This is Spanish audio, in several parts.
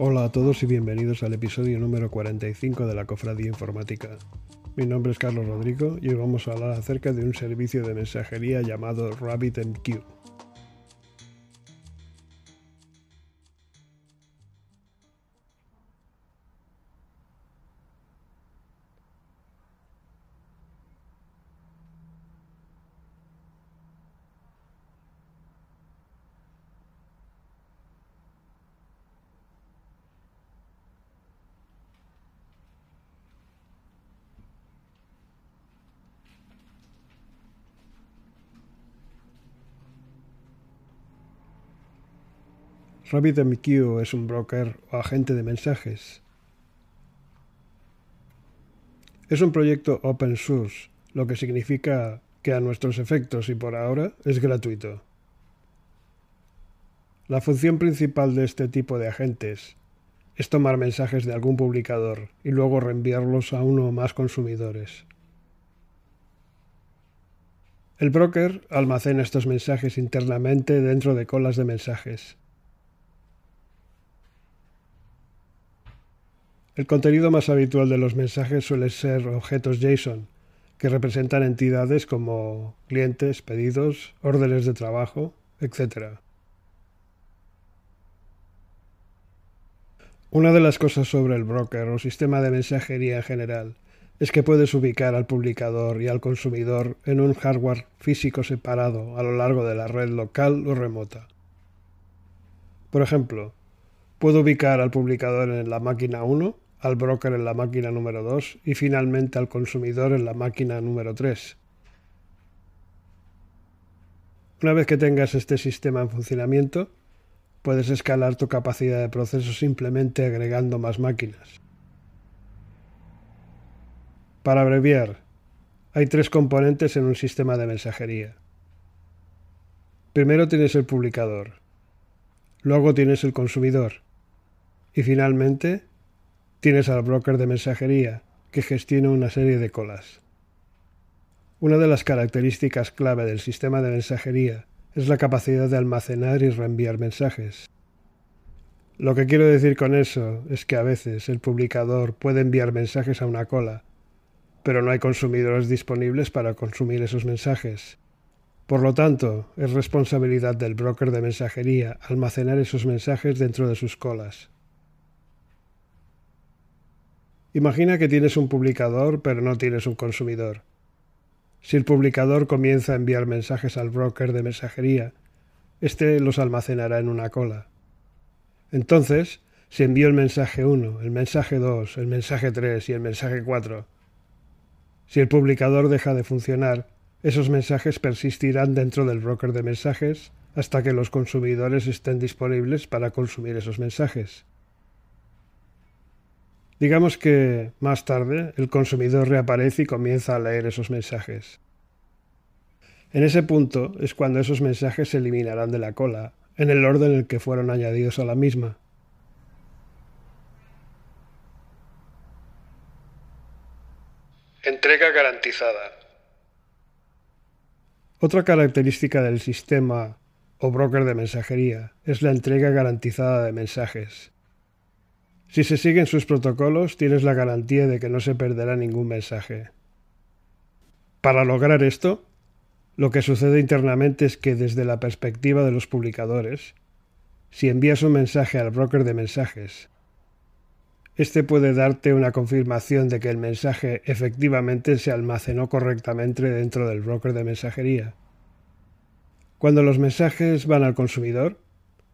Hola a todos y bienvenidos al episodio número 45 de la Cofradía Informática. Mi nombre es Carlos Rodrigo y hoy vamos a hablar acerca de un servicio de mensajería llamado RabbitMQ. RabbitMQ es un broker o agente de mensajes. Es un proyecto open source, lo que significa que a nuestros efectos y por ahora es gratuito. La función principal de este tipo de agentes es tomar mensajes de algún publicador y luego reenviarlos a uno o más consumidores. El broker almacena estos mensajes internamente dentro de colas de mensajes. El contenido más habitual de los mensajes suele ser objetos JSON, que representan entidades como clientes, pedidos, órdenes de trabajo, etc. Una de las cosas sobre el broker o sistema de mensajería en general es que puedes ubicar al publicador y al consumidor en un hardware físico separado a lo largo de la red local o remota. Por ejemplo, puedo ubicar al publicador en la máquina 1 al broker en la máquina número 2 y finalmente al consumidor en la máquina número 3. Una vez que tengas este sistema en funcionamiento, puedes escalar tu capacidad de proceso simplemente agregando más máquinas. Para abreviar, hay tres componentes en un sistema de mensajería. Primero tienes el publicador, luego tienes el consumidor y finalmente Tienes al broker de mensajería, que gestiona una serie de colas. Una de las características clave del sistema de mensajería es la capacidad de almacenar y reenviar mensajes. Lo que quiero decir con eso es que a veces el publicador puede enviar mensajes a una cola, pero no hay consumidores disponibles para consumir esos mensajes. Por lo tanto, es responsabilidad del broker de mensajería almacenar esos mensajes dentro de sus colas. Imagina que tienes un publicador pero no tienes un consumidor. Si el publicador comienza a enviar mensajes al broker de mensajería, éste los almacenará en una cola. Entonces, si envío el mensaje 1, el mensaje 2, el mensaje 3 y el mensaje 4, si el publicador deja de funcionar, esos mensajes persistirán dentro del broker de mensajes hasta que los consumidores estén disponibles para consumir esos mensajes. Digamos que más tarde el consumidor reaparece y comienza a leer esos mensajes. En ese punto es cuando esos mensajes se eliminarán de la cola, en el orden en el que fueron añadidos a la misma. Entrega garantizada. Otra característica del sistema o broker de mensajería es la entrega garantizada de mensajes. Si se siguen sus protocolos, tienes la garantía de que no se perderá ningún mensaje. Para lograr esto, lo que sucede internamente es que desde la perspectiva de los publicadores, si envías un mensaje al broker de mensajes, este puede darte una confirmación de que el mensaje efectivamente se almacenó correctamente dentro del broker de mensajería. Cuando los mensajes van al consumidor,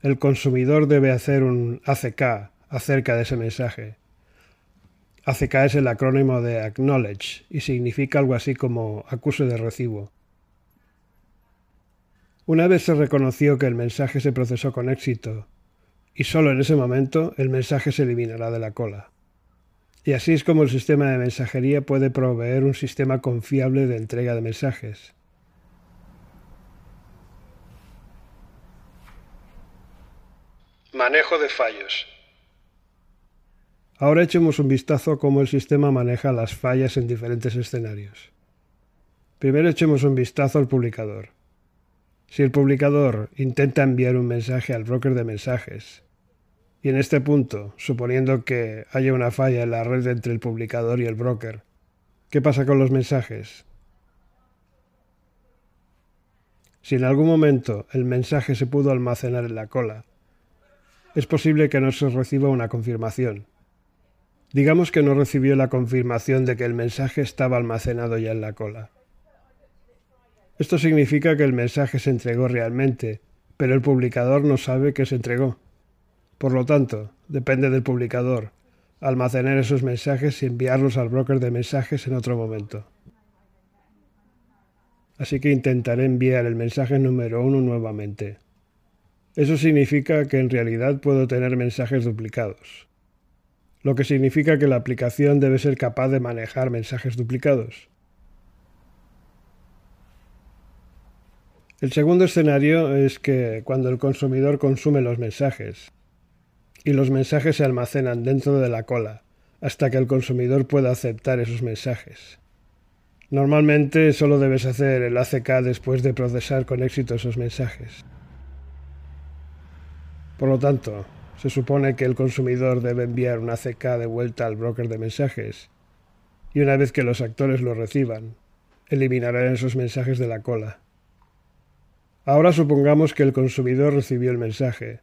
el consumidor debe hacer un ACK, acerca de ese mensaje. ACK es el acrónimo de Acknowledge y significa algo así como acuse de recibo. Una vez se reconoció que el mensaje se procesó con éxito, y solo en ese momento el mensaje se eliminará de la cola. Y así es como el sistema de mensajería puede proveer un sistema confiable de entrega de mensajes. Manejo de fallos. Ahora echemos un vistazo a cómo el sistema maneja las fallas en diferentes escenarios. Primero echemos un vistazo al publicador. Si el publicador intenta enviar un mensaje al broker de mensajes, y en este punto, suponiendo que haya una falla en la red entre el publicador y el broker, ¿qué pasa con los mensajes? Si en algún momento el mensaje se pudo almacenar en la cola, es posible que no se reciba una confirmación. Digamos que no recibió la confirmación de que el mensaje estaba almacenado ya en la cola. Esto significa que el mensaje se entregó realmente, pero el publicador no sabe que se entregó. Por lo tanto, depende del publicador almacenar esos mensajes y enviarlos al broker de mensajes en otro momento. Así que intentaré enviar el mensaje número uno nuevamente. Eso significa que en realidad puedo tener mensajes duplicados, lo que significa que la aplicación debe ser capaz de manejar mensajes duplicados. El segundo escenario es que cuando el consumidor consume los mensajes y los mensajes se almacenan dentro de la cola hasta que el consumidor pueda aceptar esos mensajes. Normalmente solo debes hacer el ACK después de procesar con éxito esos mensajes. Por lo tanto, se supone que el consumidor debe enviar un ACK de vuelta al broker de mensajes y una vez que los actores lo reciban, eliminarán esos mensajes de la cola. Ahora supongamos que el consumidor recibió el mensaje,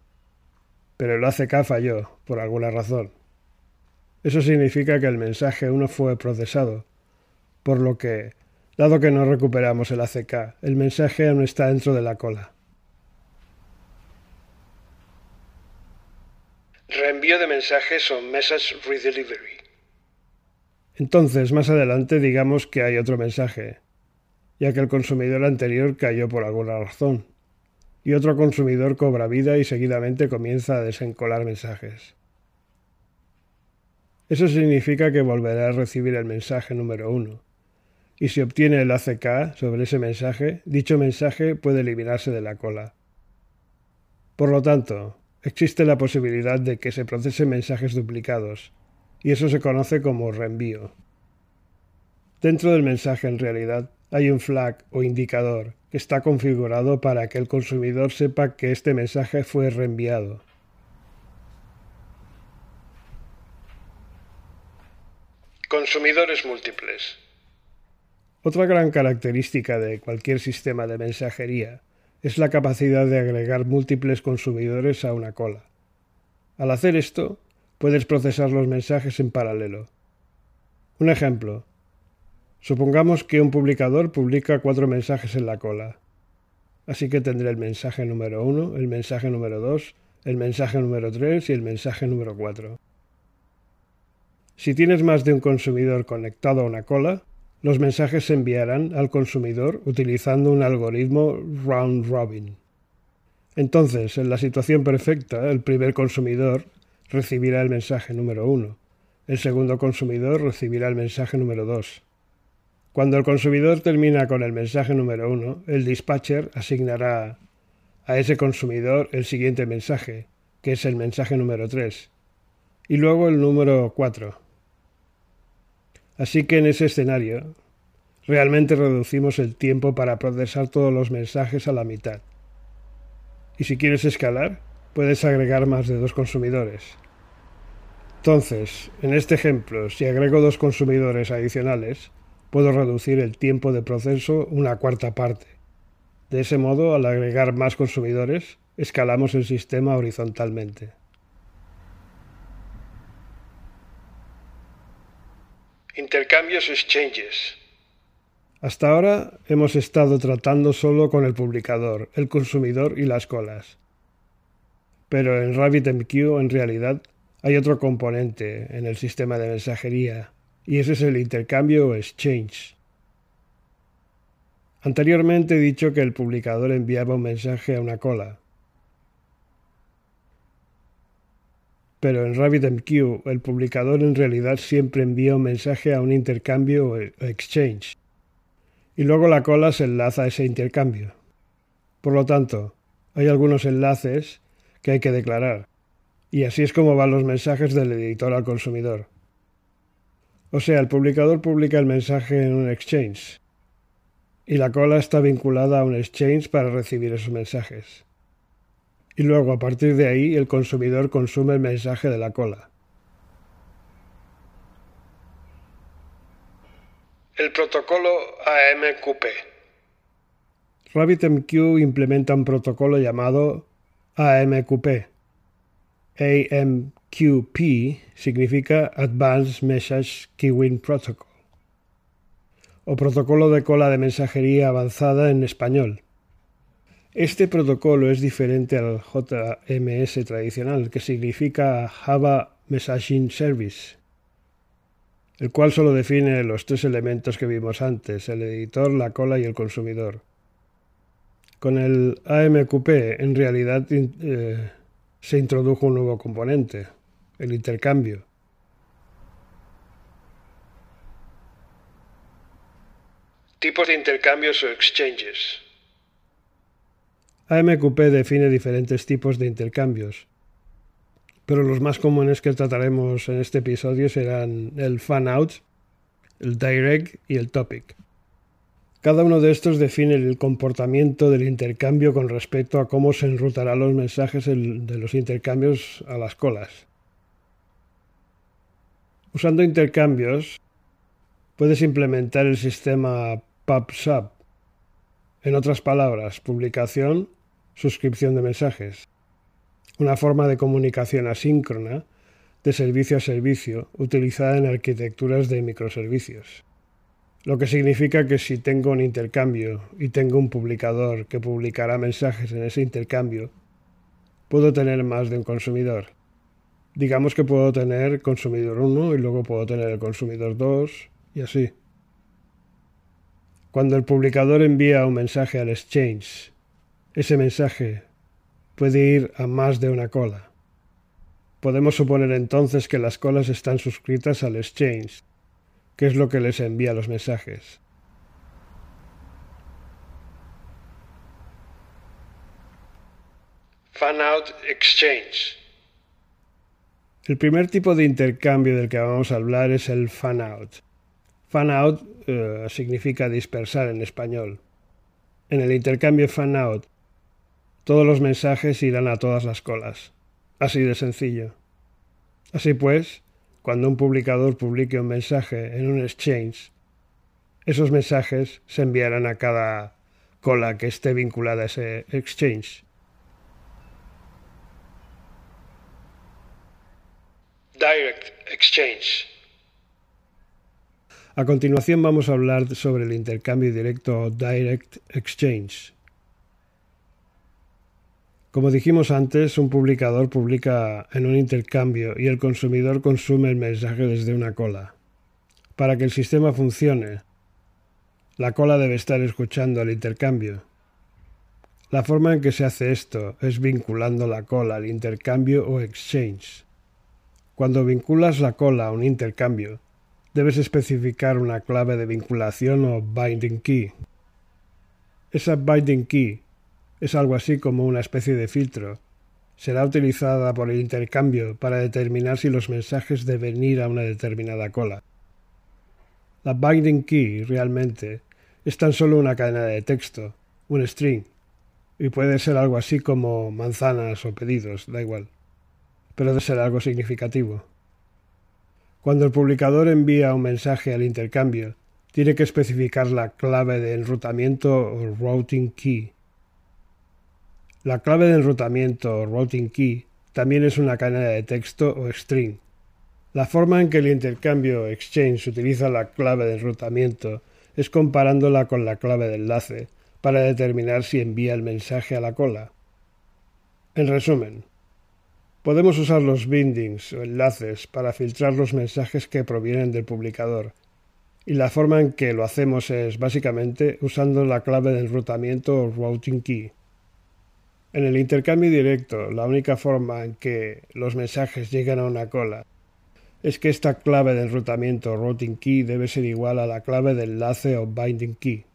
pero el ACK falló, por alguna razón. Eso significa que el mensaje 1 fue procesado, por lo que, dado que no recuperamos el ACK, el mensaje aún está dentro de la cola. Reenvío de mensajes o message redelivery. Entonces, más adelante digamos que hay otro mensaje, ya que el consumidor anterior cayó por alguna razón, y otro consumidor cobra vida y seguidamente comienza a desencolar mensajes. Eso significa que volverá a recibir el mensaje número uno, y si obtiene el ACK sobre ese mensaje, dicho mensaje puede eliminarse de la cola. Por lo tanto, existe la posibilidad de que se procesen mensajes duplicados, y eso se conoce como reenvío. Dentro del mensaje, en realidad, hay un flag o indicador que está configurado para que el consumidor sepa que este mensaje fue reenviado. Consumidores múltiples. Otra gran característica de cualquier sistema de mensajería es la capacidad de agregar múltiples consumidores a una cola. Al hacer esto, puedes procesar los mensajes en paralelo. Un ejemplo, Supongamos que un publicador publica cuatro mensajes en la cola. Así que tendré el mensaje número 1, el mensaje número 2, el mensaje número 3 y el mensaje número 4. Si tienes más de un consumidor conectado a una cola, los mensajes se enviarán al consumidor utilizando un algoritmo round robin. Entonces, en la situación perfecta, el primer consumidor recibirá el mensaje número 1, el segundo consumidor recibirá el mensaje número 2, cuando el consumidor termina con el mensaje número uno, el dispatcher asignará a ese consumidor el siguiente mensaje, que es el mensaje número 3, y luego el número 4. Así que en ese escenario, realmente reducimos el tiempo para procesar todos los mensajes a la mitad. Y si quieres escalar, puedes agregar más de dos consumidores. Entonces, en este ejemplo, si agrego dos consumidores adicionales, puedo reducir el tiempo de proceso una cuarta parte. De ese modo, al agregar más consumidores, escalamos el sistema horizontalmente. Intercambios exchanges. Hasta ahora hemos estado tratando solo con el publicador, el consumidor y las colas. Pero en RabbitMQ en realidad hay otro componente en el sistema de mensajería y ese es el intercambio o exchange. Anteriormente he dicho que el publicador enviaba un mensaje a una cola. Pero en RabbitMQ el publicador en realidad siempre envía un mensaje a un intercambio o exchange. Y luego la cola se enlaza a ese intercambio. Por lo tanto, hay algunos enlaces que hay que declarar Y así es como van los mensajes del editor al consumidor. O sea, el publicador publica el mensaje en un exchange y la cola está vinculada a un exchange para recibir esos mensajes. Y luego, a partir de ahí, el consumidor consume el mensaje de la cola. El protocolo AMQP. RabbitMQ implementa un protocolo llamado AMQP. AMQP significa Advanced Message Queuing Protocol o protocolo de cola de mensajería avanzada en español. Este protocolo es diferente al JMS tradicional, que significa Java Messaging Service, el cual solo define los tres elementos que vimos antes, el editor, la cola y el consumidor. Con el AMQP en realidad eh, se introdujo un nuevo componente, el intercambio. Tipos de intercambios o exchanges. AMQP define diferentes tipos de intercambios, pero los más comunes que trataremos en este episodio serán el fan out, el direct y el topic. Cada uno de estos define el comportamiento del intercambio con respecto a cómo se enrutarán los mensajes de los intercambios a las colas. Usando intercambios, puedes implementar el sistema PubSub. En otras palabras, publicación, suscripción de mensajes. Una forma de comunicación asíncrona de servicio a servicio utilizada en arquitecturas de microservicios. Lo que significa que si tengo un intercambio y tengo un publicador que publicará mensajes en ese intercambio, puedo tener más de un consumidor. Digamos que puedo tener consumidor 1 y luego puedo tener el consumidor 2 y así. Cuando el publicador envía un mensaje al exchange, ese mensaje puede ir a más de una cola. Podemos suponer entonces que las colas están suscritas al exchange ¿Qué es lo que les envía los mensajes. Fan out exchange. El primer tipo de intercambio del que vamos a hablar es el fan out. Fan out eh, significa dispersar en español. En el intercambio fan out, todos los mensajes irán a todas las colas. Así de sencillo. Así pues, cuando un publicador publique un mensaje en un exchange, esos mensajes se enviarán a cada cola que esté vinculada a ese exchange. Direct Exchange. A continuación vamos a hablar sobre el intercambio directo Direct Exchange. Como dijimos antes, un publicador publica en un intercambio y el consumidor consume el mensaje desde una cola. Para que el sistema funcione, la cola debe estar escuchando el intercambio. La forma en que se hace esto es vinculando la cola al intercambio o exchange. Cuando vinculas la cola a un intercambio, debes especificar una clave de vinculación o binding key. Esa binding key es algo así como una especie de filtro. Será utilizada por el intercambio para determinar si los mensajes deben ir a una determinada cola. La binding key realmente es tan solo una cadena de texto, un string, y puede ser algo así como manzanas o pedidos, da igual, pero debe ser algo significativo. Cuando el publicador envía un mensaje al intercambio, tiene que especificar la clave de enrutamiento o routing key la clave de enrutamiento routing key también es una cadena de texto o string. La forma en que el intercambio exchange utiliza la clave de enrutamiento es comparándola con la clave de enlace para determinar si envía el mensaje a la cola. En resumen, podemos usar los bindings o enlaces para filtrar los mensajes que provienen del publicador, y la forma en que lo hacemos es básicamente usando la clave de enrutamiento o routing key. En el intercambio directo, la única forma en que los mensajes llegan a una cola es que esta clave de enrutamiento routing key debe ser igual a la clave de enlace o binding key.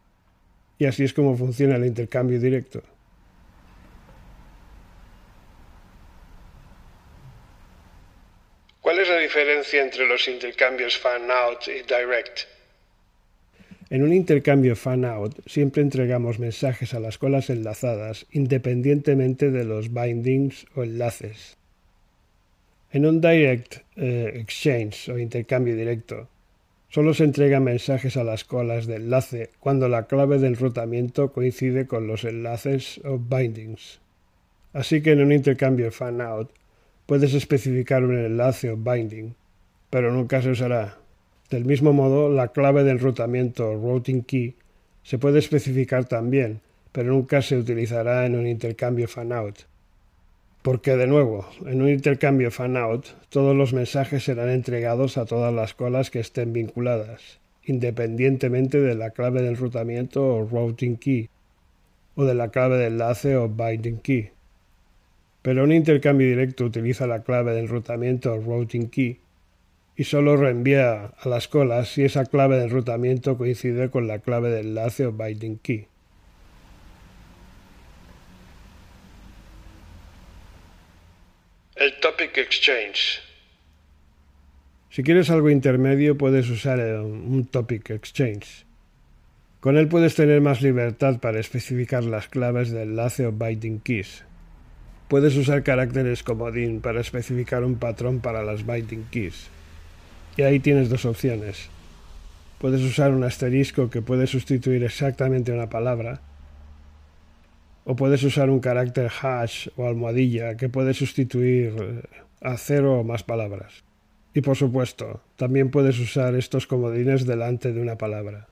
Y así es como funciona el intercambio directo. es la diferencia entre los intercambios fan-out y direct? En un intercambio fan-out siempre entregamos mensajes a las colas enlazadas independientemente de los bindings o enlaces. En un direct eh, exchange o intercambio directo, solo se entregan mensajes a las colas de enlace cuando la clave de enrutamiento coincide con los enlaces o bindings. Así que en un intercambio fan-out puedes especificar un enlace o binding, pero nunca se usará. Del mismo modo, la clave de enrutamiento routing key se puede especificar también, pero nunca se utilizará en un intercambio fan-out. Porque, de nuevo, en un intercambio fan-out, todos los mensajes serán entregados a todas las colas que estén vinculadas, independientemente de la clave de enrutamiento o routing key, o de la clave de enlace o binding key. Pero un intercambio directo utiliza la clave de enrutamiento o routing key y solo reenvía a las colas si esa clave de enrutamiento coincide con la clave de enlace o binding key. El Topic Exchange. Si quieres algo intermedio puedes usar un Topic Exchange. Con él puedes tener más libertad para especificar las claves de enlace o binding keys. Puedes usar caracteres comodín para especificar un patrón para las binding keys. Y ahí tienes dos opciones. Puedes usar un asterisco que puede sustituir exactamente una palabra, o puedes usar un carácter hash o almohadilla que puede sustituir eh, a cero o más palabras. Y por supuesto, también puedes usar estos comodines delante de una palabra.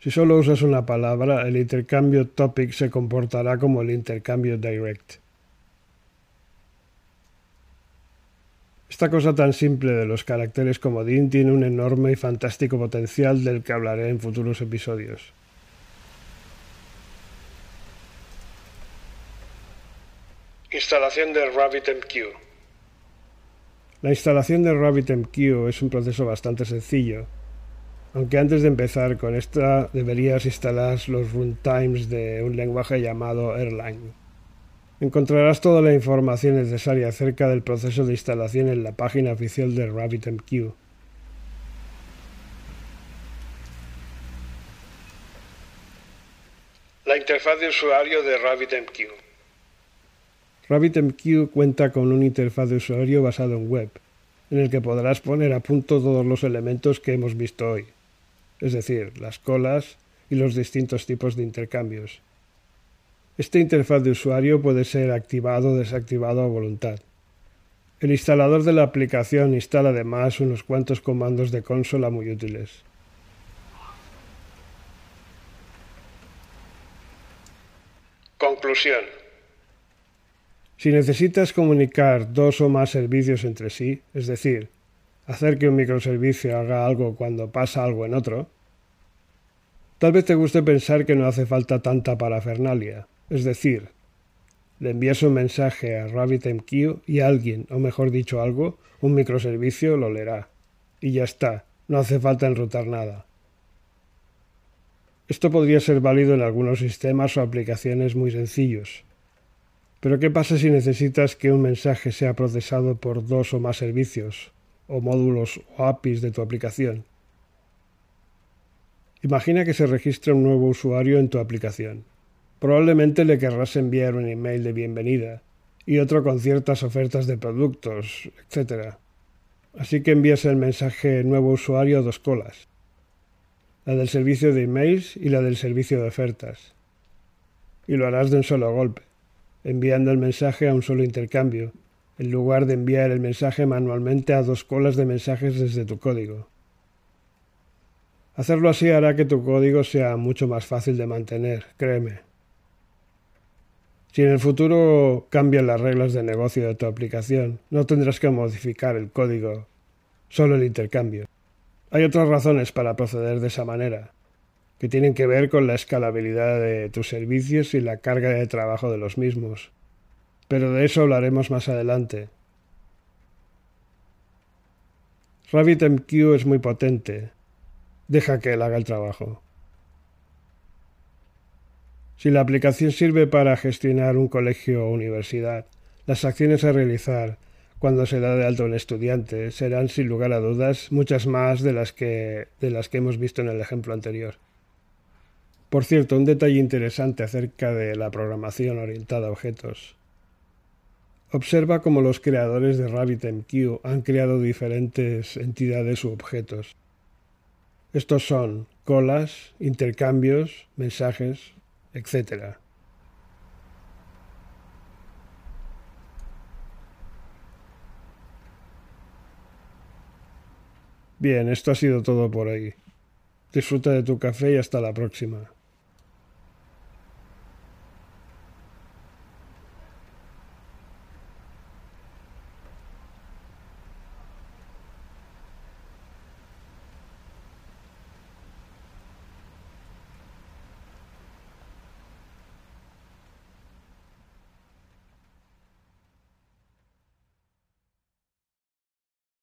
Si solo usas una palabra, el intercambio topic se comportará como el intercambio direct. Esta cosa tan simple de los caracteres comodín tiene un enorme y fantástico potencial del que hablaré en futuros episodios. Instalación de RabbitMQ. La instalación de RabbitMQ es un proceso bastante sencillo, aunque antes de empezar con esta deberías instalar los runtimes de un lenguaje llamado Erlang. Encontrarás toda la información necesaria acerca del proceso de instalación en la página oficial de RabbitMQ. La interfaz de usuario de RabbitMQ. RabbitMQ cuenta con una interfaz de usuario basado en web, en el que podrás poner a punto todos los elementos que hemos visto hoy, es decir, las colas y los distintos tipos de intercambios. Este interfaz de usuario puede ser activado o desactivado a voluntad. El instalador de la aplicación instala además unos cuantos comandos de consola muy útiles. Conclusión. Si necesitas comunicar dos o más servicios entre sí, es decir, hacer que un microservicio haga algo cuando pasa algo en otro, tal vez te guste pensar que no hace falta tanta parafernalia. Es decir, le envías un mensaje a RabbitMQ y alguien, o mejor dicho algo, un microservicio lo leerá. Y ya está, no hace falta enrutar nada. Esto podría ser válido en algunos sistemas o aplicaciones muy sencillos. Pero ¿qué pasa si necesitas que un mensaje sea procesado por dos o más servicios, o módulos o APIs de tu aplicación? Imagina que se registra un nuevo usuario en tu aplicación. Probablemente le querrás enviar un email de bienvenida y otro con ciertas ofertas de productos, etc. Así que envías el mensaje nuevo usuario a dos colas, la del servicio de emails y la del servicio de ofertas. Y lo harás de un solo golpe, enviando el mensaje a un solo intercambio, en lugar de enviar el mensaje manualmente a dos colas de mensajes desde tu código. Hacerlo así hará que tu código sea mucho más fácil de mantener, créeme. Si en el futuro cambian las reglas de negocio de tu aplicación, no tendrás que modificar el código, solo el intercambio. Hay otras razones para proceder de esa manera, que tienen que ver con la escalabilidad de tus servicios y la carga de trabajo de los mismos. Pero de eso hablaremos más adelante. RabbitMQ es muy potente. Deja que él haga el trabajo. Si la aplicación sirve para gestionar un colegio o universidad, las acciones a realizar, cuando se da de alto un estudiante. Serán, sin lugar a dudas, muchas más de las que, de las que hemos visto en el ejemplo anterior. Por cierto, un detalle interesante acerca de la programación orientada a objetos. Observa cómo los creadores de RabbitMQ han creado diferentes entidades u objetos. Estos son colas, intercambios, mensajes, etc. Bien, esto ha sido todo por hoy. Disfruta de tu café y hasta la próxima.